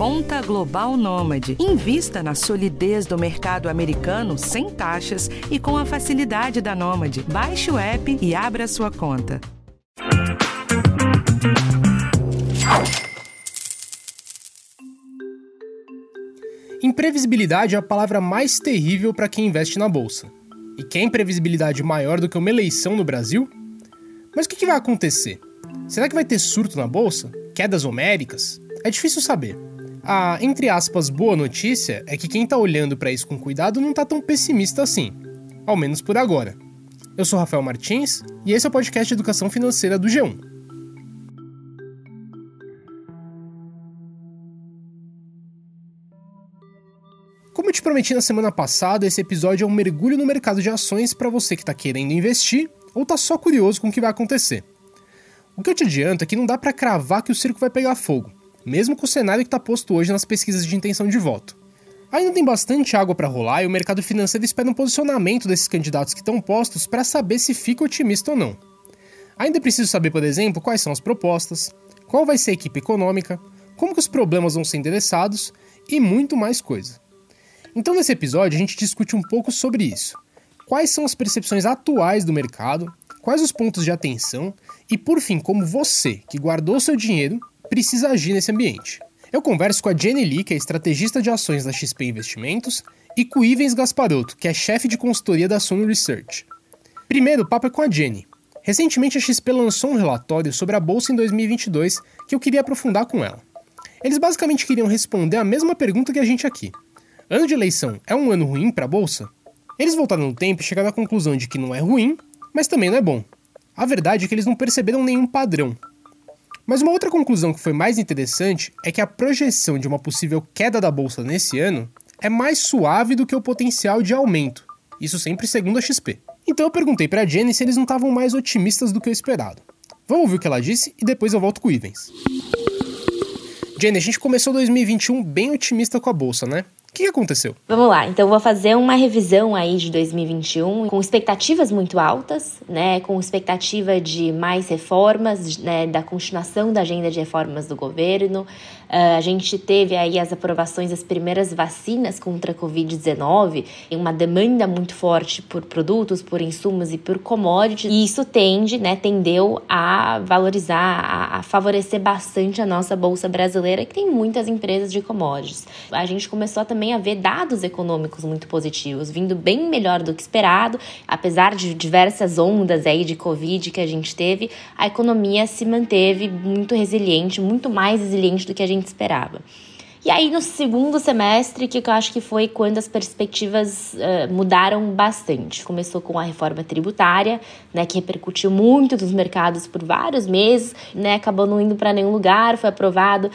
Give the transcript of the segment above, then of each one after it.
Conta Global Nômade. Invista na solidez do mercado americano sem taxas e com a facilidade da Nômade. Baixe o app e abra sua conta. Imprevisibilidade é a palavra mais terrível para quem investe na bolsa. E quer imprevisibilidade maior do que uma eleição no Brasil? Mas o que, vai acontecer? Será que vai ter surto na bolsa? Quedas homéricas? É difícil saber. A, entre aspas, boa notícia é que quem está olhando para isso com cuidado não está tão pessimista assim. Ao menos por agora. Eu sou Rafael Martins e esse é o podcast de Educação Financeira do G1. Como eu te prometi na semana passada, esse episódio é um mergulho no mercado de ações para você que está querendo investir ou está só curioso com o que vai acontecer. O que eu te adianto é que não dá para cravar que o circo vai pegar fogo, mesmo com o cenário que está posto hoje nas pesquisas de intenção de voto. Ainda tem bastante água para rolar e o mercado financeiro espera um posicionamento desses candidatos que estão postos para saber se fica otimista ou não. Ainda é preciso saber, por exemplo, quais são as propostas, qual vai ser a equipe econômica, como que os problemas vão ser endereçados e muito mais coisa. Então, nesse episódio, a gente discute um pouco sobre isso. Quais são as percepções atuais do mercado, quais os pontos de atenção e, por fim, como você, que guardou seu dinheiro, precisa agir nesse ambiente. Eu converso com a Jenny Lee, que é estrategista de ações da XP Investimentos, e com o Ivens Gasparotto, que é chefe de consultoria da Suno Research. Primeiro, o papo é com a Jenny. Recentemente, a XP lançou um relatório sobre a bolsa em 2022 que eu queria aprofundar com ela. Eles basicamente queriam responder a mesma pergunta que a gente aqui. Ano de eleição é um ano ruim para a bolsa? Eles voltaram no tempo e chegaram à conclusão de que não é ruim, mas também não é bom. A verdade é que eles não perceberam nenhum padrão. Mas uma outra conclusão que foi mais interessante é que a projeção de uma possível queda da bolsa nesse ano é mais suave do que o potencial de aumento. Isso sempre segundo a XP. Então eu perguntei para a Jenny se eles não estavam mais otimistas do que o esperado. Vamos ouvir o que ela disse e depois eu volto com o Ivens. Jenny, a gente começou 2021 bem otimista com a bolsa, né? O que aconteceu? Vamos lá, então vou fazer uma revisão aí de 2021 com expectativas muito altas, né? Com expectativa de mais reformas, né? Da continuação da agenda de reformas do governo. Uh, a gente teve aí as aprovações das primeiras vacinas contra a Covid-19, uma demanda muito forte por produtos, por insumos e por commodities, e isso tende, né? Tendeu a valorizar, a, a favorecer bastante a nossa bolsa brasileira, que tem muitas empresas de commodities. A gente começou também também a ver dados econômicos muito positivos, vindo bem melhor do que esperado, apesar de diversas ondas aí de Covid que a gente teve, a economia se manteve muito resiliente, muito mais resiliente do que a gente esperava. E aí, no segundo semestre, que eu acho que foi quando as perspectivas uh, mudaram bastante. Começou com a reforma tributária, né, que repercutiu muito nos mercados por vários meses, né, acabou não indo para nenhum lugar, foi aprovado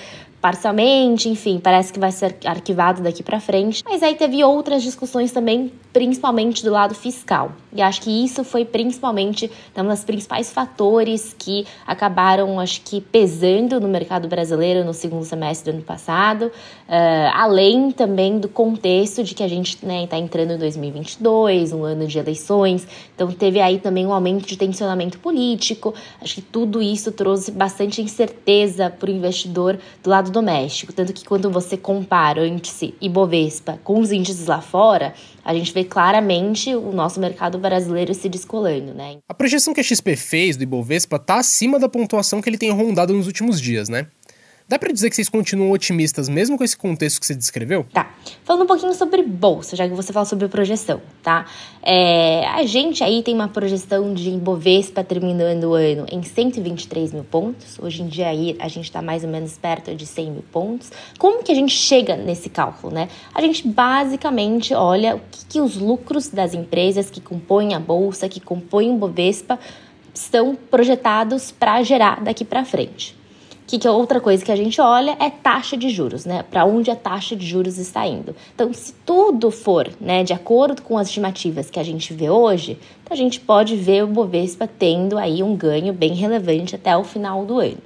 parcialmente, enfim, parece que vai ser arquivado daqui para frente. Mas aí teve outras discussões também, principalmente do lado fiscal. E acho que isso foi principalmente um dos principais fatores que acabaram, acho que, pesando no mercado brasileiro no segundo semestre do ano passado, uh, além também do contexto de que a gente está né, tá entrando em 2022, um ano de eleições, então teve aí também um aumento de tensionamento político. Acho que tudo isso trouxe bastante incerteza para o investidor do lado doméstico, tanto que quando você compara o índice Ibovespa com os índices lá fora, a gente vê claramente o nosso mercado brasileiro se descolando, né? A projeção que a XP fez do Ibovespa está acima da pontuação que ele tem rondado nos últimos dias, né? Dá para dizer que vocês continuam otimistas mesmo com esse contexto que você descreveu? Tá. Falando um pouquinho sobre bolsa, já que você fala sobre projeção, tá? É, a gente aí tem uma projeção de Ibovespa terminando o ano em 123 mil pontos. Hoje em dia aí a gente está mais ou menos perto de 100 mil pontos. Como que a gente chega nesse cálculo, né? A gente basicamente olha o que, que os lucros das empresas que compõem a bolsa, que compõem o Ibovespa, estão projetados para gerar daqui para frente que, que é outra coisa que a gente olha é taxa de juros, né? Para onde a taxa de juros está indo. Então, se tudo for, né, de acordo com as estimativas que a gente vê hoje, a gente pode ver o Bovespa tendo aí um ganho bem relevante até o final do ano.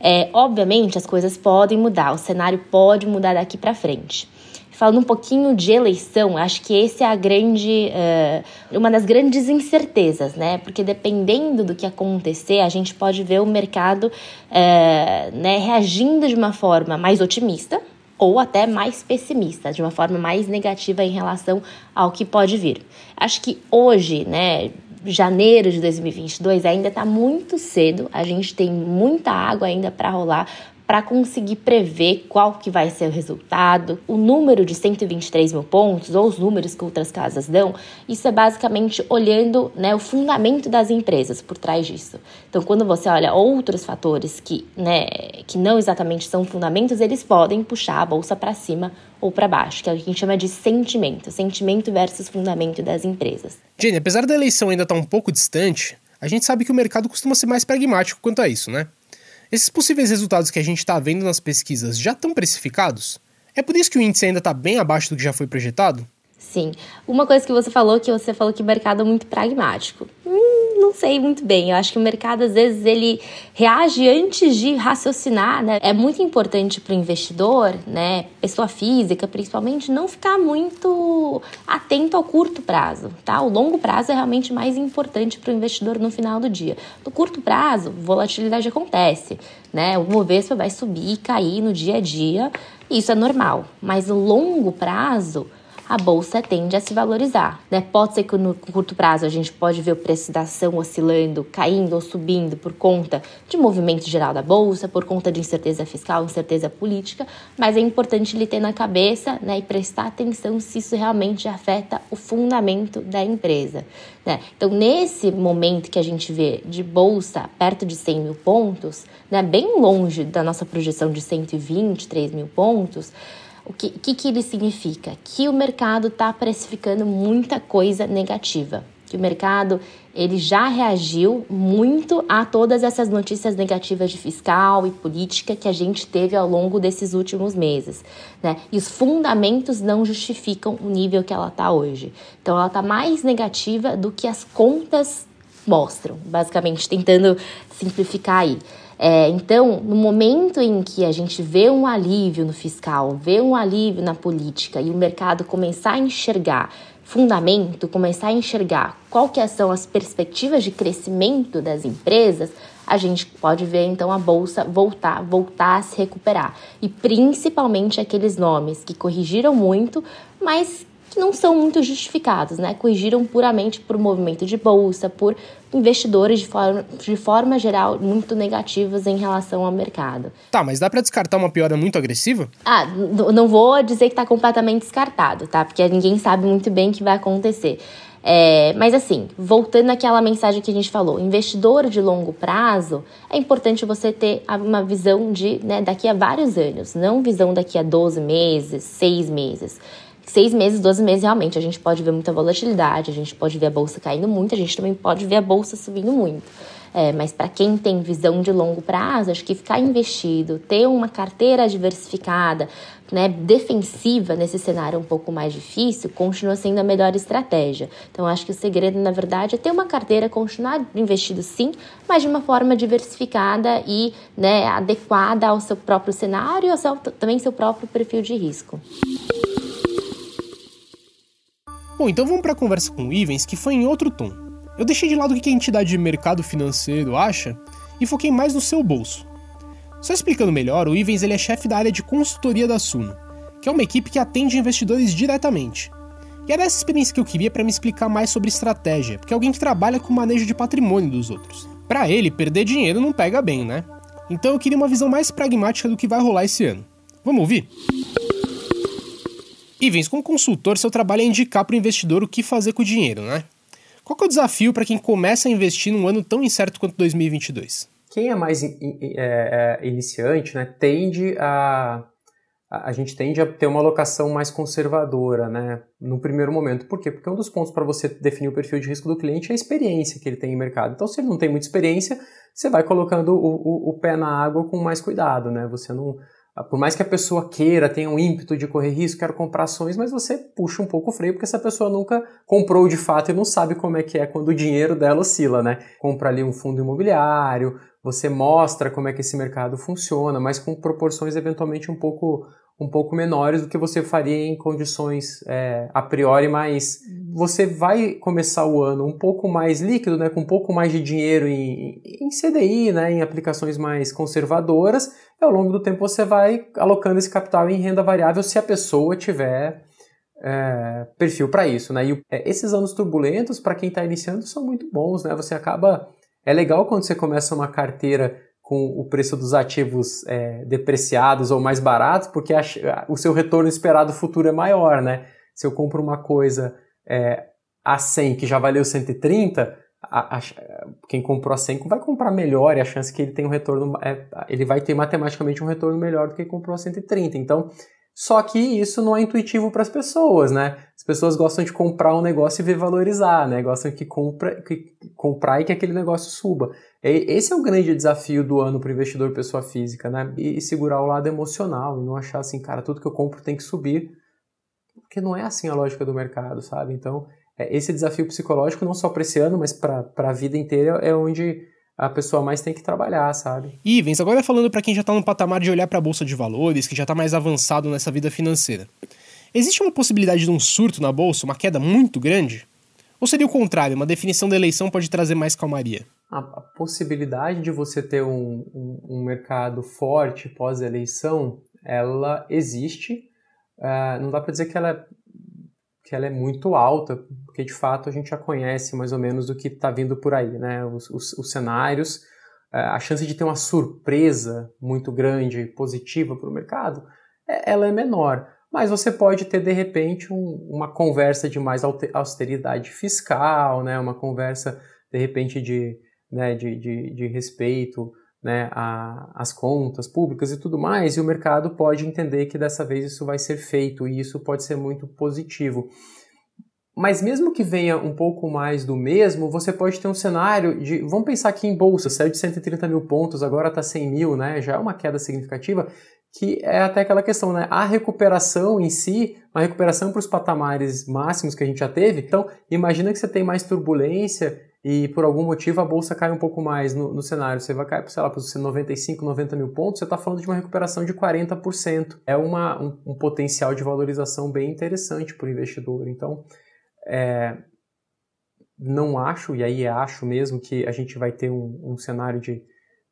É, obviamente, as coisas podem mudar, o cenário pode mudar daqui para frente. Falando um pouquinho de eleição, acho que esse é a grande, uh, uma das grandes incertezas, né? Porque dependendo do que acontecer, a gente pode ver o mercado uh, né, reagindo de uma forma mais otimista, ou até mais pessimista, de uma forma mais negativa em relação ao que pode vir. Acho que hoje, né, janeiro de 2022 ainda está muito cedo, a gente tem muita água ainda para rolar para conseguir prever qual que vai ser o resultado. O número de 123 mil pontos, ou os números que outras casas dão, isso é basicamente olhando né, o fundamento das empresas por trás disso. Então, quando você olha outros fatores que, né, que não exatamente são fundamentos, eles podem puxar a bolsa para cima ou para baixo, que é o que a gente chama de sentimento, sentimento versus fundamento das empresas. Jenny, apesar da eleição ainda estar tá um pouco distante, a gente sabe que o mercado costuma ser mais pragmático quanto a isso, né? Esses possíveis resultados que a gente está vendo nas pesquisas já estão precificados? É por isso que o índice ainda está bem abaixo do que já foi projetado? Sim. Uma coisa que você falou, que você falou que o mercado é muito pragmático. Não sei muito bem. Eu acho que o mercado, às vezes, ele reage antes de raciocinar, né? É muito importante para o investidor, né, pessoa física, principalmente, não ficar muito atento ao curto prazo, tá? O longo prazo é realmente mais importante para o investidor no final do dia. No curto prazo, volatilidade acontece, né? O Bovespa vai subir e cair no dia a dia, isso é normal. Mas no longo prazo, a bolsa tende a se valorizar. Né? Pode ser que no curto prazo a gente pode ver o preço da ação oscilando, caindo ou subindo por conta de movimento geral da bolsa, por conta de incerteza fiscal, incerteza política, mas é importante ele ter na cabeça né, e prestar atenção se isso realmente afeta o fundamento da empresa. Né? Então, nesse momento que a gente vê de bolsa perto de 100 mil pontos, né, bem longe da nossa projeção de 123 mil pontos, o que, que, que ele significa? Que o mercado está precificando muita coisa negativa. Que o mercado ele já reagiu muito a todas essas notícias negativas de fiscal e política que a gente teve ao longo desses últimos meses. Né? E os fundamentos não justificam o nível que ela está hoje. Então, ela está mais negativa do que as contas mostram, basicamente, tentando simplificar aí. É, então, no momento em que a gente vê um alívio no fiscal, vê um alívio na política e o mercado começar a enxergar fundamento, começar a enxergar qual que são as perspectivas de crescimento das empresas, a gente pode ver então a bolsa voltar, voltar a se recuperar. E principalmente aqueles nomes que corrigiram muito, mas que não são muito justificados, né? Corrigiram puramente por movimento de bolsa, por investidores de forma, de forma geral muito negativos em relação ao mercado. Tá, mas dá para descartar uma piora muito agressiva? Ah, não vou dizer que está completamente descartado, tá? Porque ninguém sabe muito bem o que vai acontecer. É, mas assim, voltando àquela mensagem que a gente falou, investidor de longo prazo, é importante você ter uma visão de né, daqui a vários anos, não visão daqui a 12 meses, 6 meses seis meses, 12 meses, realmente, a gente pode ver muita volatilidade, a gente pode ver a bolsa caindo muito, a gente também pode ver a bolsa subindo muito. É, mas para quem tem visão de longo prazo, acho que ficar investido, ter uma carteira diversificada, né, defensiva nesse cenário um pouco mais difícil, continua sendo a melhor estratégia. Então, acho que o segredo, na verdade, é ter uma carteira, continuar investido sim, mas de uma forma diversificada e né, adequada ao seu próprio cenário e ao seu, também seu próprio perfil de risco. Bom, então vamos para a conversa com o Ivens, que foi em outro tom. Eu deixei de lado o que a entidade de mercado financeiro acha e foquei mais no seu bolso. Só explicando melhor, o Ivens ele é chefe da área de consultoria da Suno, que é uma equipe que atende investidores diretamente. E era essa experiência que eu queria para me explicar mais sobre estratégia, porque é alguém que trabalha com o manejo de patrimônio dos outros. Para ele, perder dinheiro não pega bem, né? Então eu queria uma visão mais pragmática do que vai rolar esse ano. Vamos ouvir? Ivens, como consultor, seu trabalho é indicar para o investidor o que fazer com o dinheiro, né? Qual é o desafio para quem começa a investir num ano tão incerto quanto 2022? Quem é mais in, in, é, é, iniciante, né, tende a, a, gente tende a ter uma alocação mais conservadora, né, no primeiro momento. Por quê? Porque um dos pontos para você definir o perfil de risco do cliente é a experiência que ele tem em mercado. Então, se ele não tem muita experiência, você vai colocando o, o, o pé na água com mais cuidado, né? Você não por mais que a pessoa queira, tenha um ímpeto de correr risco, quero comprar ações, mas você puxa um pouco o freio, porque essa pessoa nunca comprou de fato e não sabe como é que é quando o dinheiro dela oscila, né? Compra ali um fundo imobiliário, você mostra como é que esse mercado funciona, mas com proporções eventualmente um pouco, um pouco menores do que você faria em condições é, a priori mais. Você vai começar o ano um pouco mais líquido, né, com um pouco mais de dinheiro em, em CDI, né, em aplicações mais conservadoras, e ao longo do tempo você vai alocando esse capital em renda variável se a pessoa tiver é, perfil para isso. Né? E é, esses anos turbulentos, para quem está iniciando, são muito bons. Né? Você acaba. É legal quando você começa uma carteira com o preço dos ativos é, depreciados ou mais baratos, porque a, o seu retorno esperado futuro é maior, né? Se eu compro uma coisa é, a 100 que já valeu 130, a, a, quem comprou a 100 vai comprar melhor e a chance que ele tem um retorno, é, ele vai ter matematicamente um retorno melhor do que comprou a 130. Então, só que isso não é intuitivo para as pessoas, né? As pessoas gostam de comprar um negócio e ver valorizar, né? Gostam que, compra, que comprar e que aquele negócio suba. Esse é o grande desafio do ano para o investidor pessoa física, né? E, segurar o lado emocional e não achar assim, cara, tudo que eu compro tem que subir, porque não é assim a lógica do mercado, sabe? Então, é, esse desafio psicológico, não só para esse ano, mas para a vida inteira, é onde a pessoa mais tem que trabalhar, sabe? Ivens, agora falando para quem já está no patamar de olhar para a bolsa de valores, que já está mais avançado nessa vida financeira. Existe uma possibilidade de um surto na bolsa, uma queda muito grande? Ou seria o contrário, uma definição da eleição pode trazer mais calmaria? A, possibilidade de você ter um, um, um mercado forte pós-eleição, ela existe. Uh, não dá para dizer que ela é que ela é muito alta, porque de fato a gente já conhece mais ou menos do que está vindo por aí, né? Os, os, os, cenários, é, a chance de ter uma surpresa muito grande, positiva para o mercado, é, ela é menor. Mas você pode ter de repente um, uma conversa de mais austeridade fiscal, né? Uma conversa de repente de, né, de, de, de respeito né, a, as contas públicas e tudo mais, e o mercado pode entender que dessa vez isso vai ser feito, e isso pode ser muito positivo. Mas mesmo que venha um pouco mais do mesmo, você pode ter um cenário de. Vamos pensar aqui em bolsa, saiu de 130 mil pontos, agora está 100 mil, né? Já é uma queda significativa, que é até aquela questão, né? A recuperação em si, uma recuperação para os patamares máximos que a gente já teve. Então, imagina que você tem mais turbulência e por algum motivo a bolsa cai um pouco mais no, no cenário, você vai cair, sei lá, para os 95, 90 mil pontos, você está falando de uma recuperação de 40%. É uma, um, um potencial de valorização bem interessante para o investidor. Então, é, não acho, e aí acho mesmo, que a gente vai ter um, um cenário de,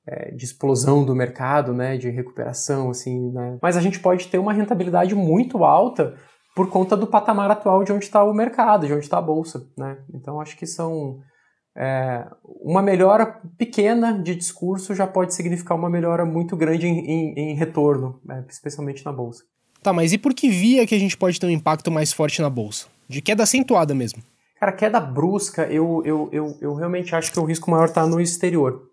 é, de explosão do mercado, né, de recuperação, assim, né? mas a gente pode ter uma rentabilidade muito alta por conta do patamar atual de onde está o mercado, de onde está a bolsa. Né? Então, acho que são é, uma melhora pequena de discurso já pode significar uma melhora muito grande em, em, em retorno, né, especialmente na bolsa. Tá, mas e por que via que a gente pode ter um impacto mais forte na bolsa? De queda acentuada mesmo. Cara, queda brusca, eu, eu, eu, eu realmente acho que o risco maior está no exterior.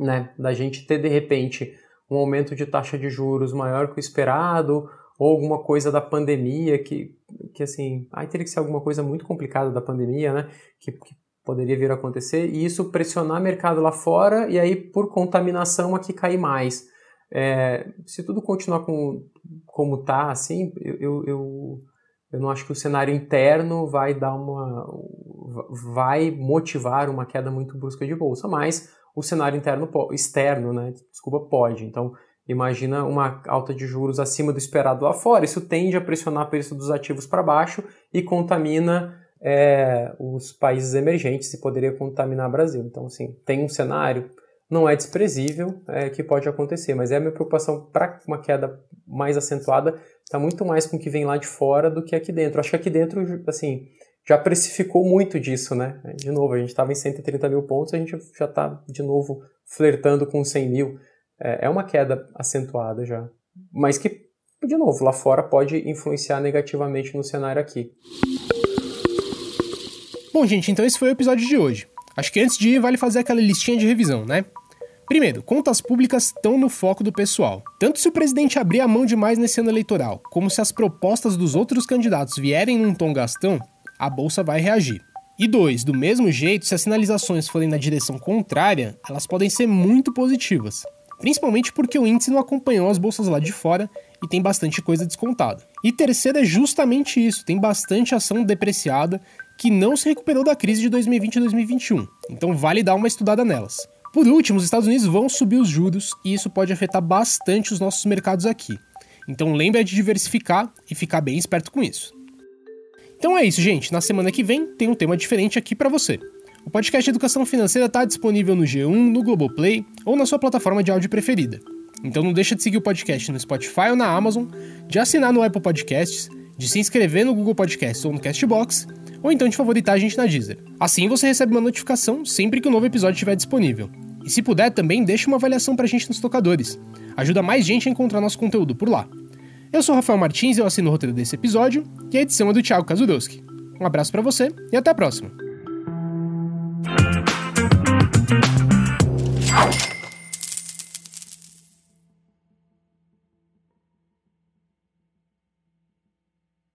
Né? Da gente ter, de repente, um aumento de taxa de juros maior que o esperado, ou alguma coisa da pandemia que, que assim, aí teria que ser alguma coisa muito complicada da pandemia, né? Que, que poderia vir a acontecer, e isso pressionar mercado lá fora e aí por contaminação aqui cair mais. É, se tudo continuar com, como está, assim, eu, eu, eu não acho que o cenário interno vai dar uma. vai motivar uma queda muito brusca de bolsa, mas o cenário interno externo, né? Desculpa, pode. Então, imagina uma alta de juros acima do esperado lá fora. Isso tende a pressionar o preço dos ativos para baixo e contamina é, os países emergentes e poderia contaminar o Brasil. Então, assim, tem um cenário, não é desprezível é, que pode acontecer, mas é a minha preocupação para uma queda mais acentuada está muito mais com o que vem lá de fora do que aqui dentro. Acho que aqui dentro, assim, já precificou muito disso, né? De novo, a gente estava em 130 mil pontos, a gente já está de novo flertando com 100 mil. É, é uma queda acentuada já, mas que, de novo, lá fora pode influenciar negativamente no cenário aqui. Bom, gente, então esse foi o episódio de hoje. Acho que antes de ir, vale fazer aquela listinha de revisão, né? Primeiro, contas públicas estão no foco do pessoal. Tanto se o presidente abrir a mão demais nesse ano eleitoral, como se as propostas dos outros candidatos vierem num tom gastão, a bolsa vai reagir. E dois, do mesmo jeito, se as sinalizações forem na direção contrária, elas podem ser muito positivas. Principalmente porque o índice não acompanhou as bolsas lá de fora e tem bastante coisa descontada. E terceiro é justamente isso, tem bastante ação depreciada que não se recuperou da crise de 2020 e 2021, então vale dar uma estudada nelas. Por último, os Estados Unidos vão subir os juros e isso pode afetar bastante os nossos mercados aqui. Então lembre de diversificar e ficar bem esperto com isso. Então é isso, gente. Na semana que vem tem um tema diferente aqui para você. O podcast Educação Financeira está disponível no G1, no Globoplay ou na sua plataforma de áudio preferida. Então não deixa de seguir o podcast no Spotify ou na Amazon, de assinar no Apple Podcasts, de se inscrever no Google Podcasts ou no Castbox, ou então de favoritar a gente na Deezer. Assim você recebe uma notificação sempre que um novo episódio estiver disponível. E se puder, também deixe uma avaliação pra gente nos tocadores. Ajuda mais gente a encontrar nosso conteúdo por lá. Eu sou o Rafael Martins, eu assino o roteiro desse episódio, e a edição é do Thiago Kazudowski. Um abraço para você e até a próxima!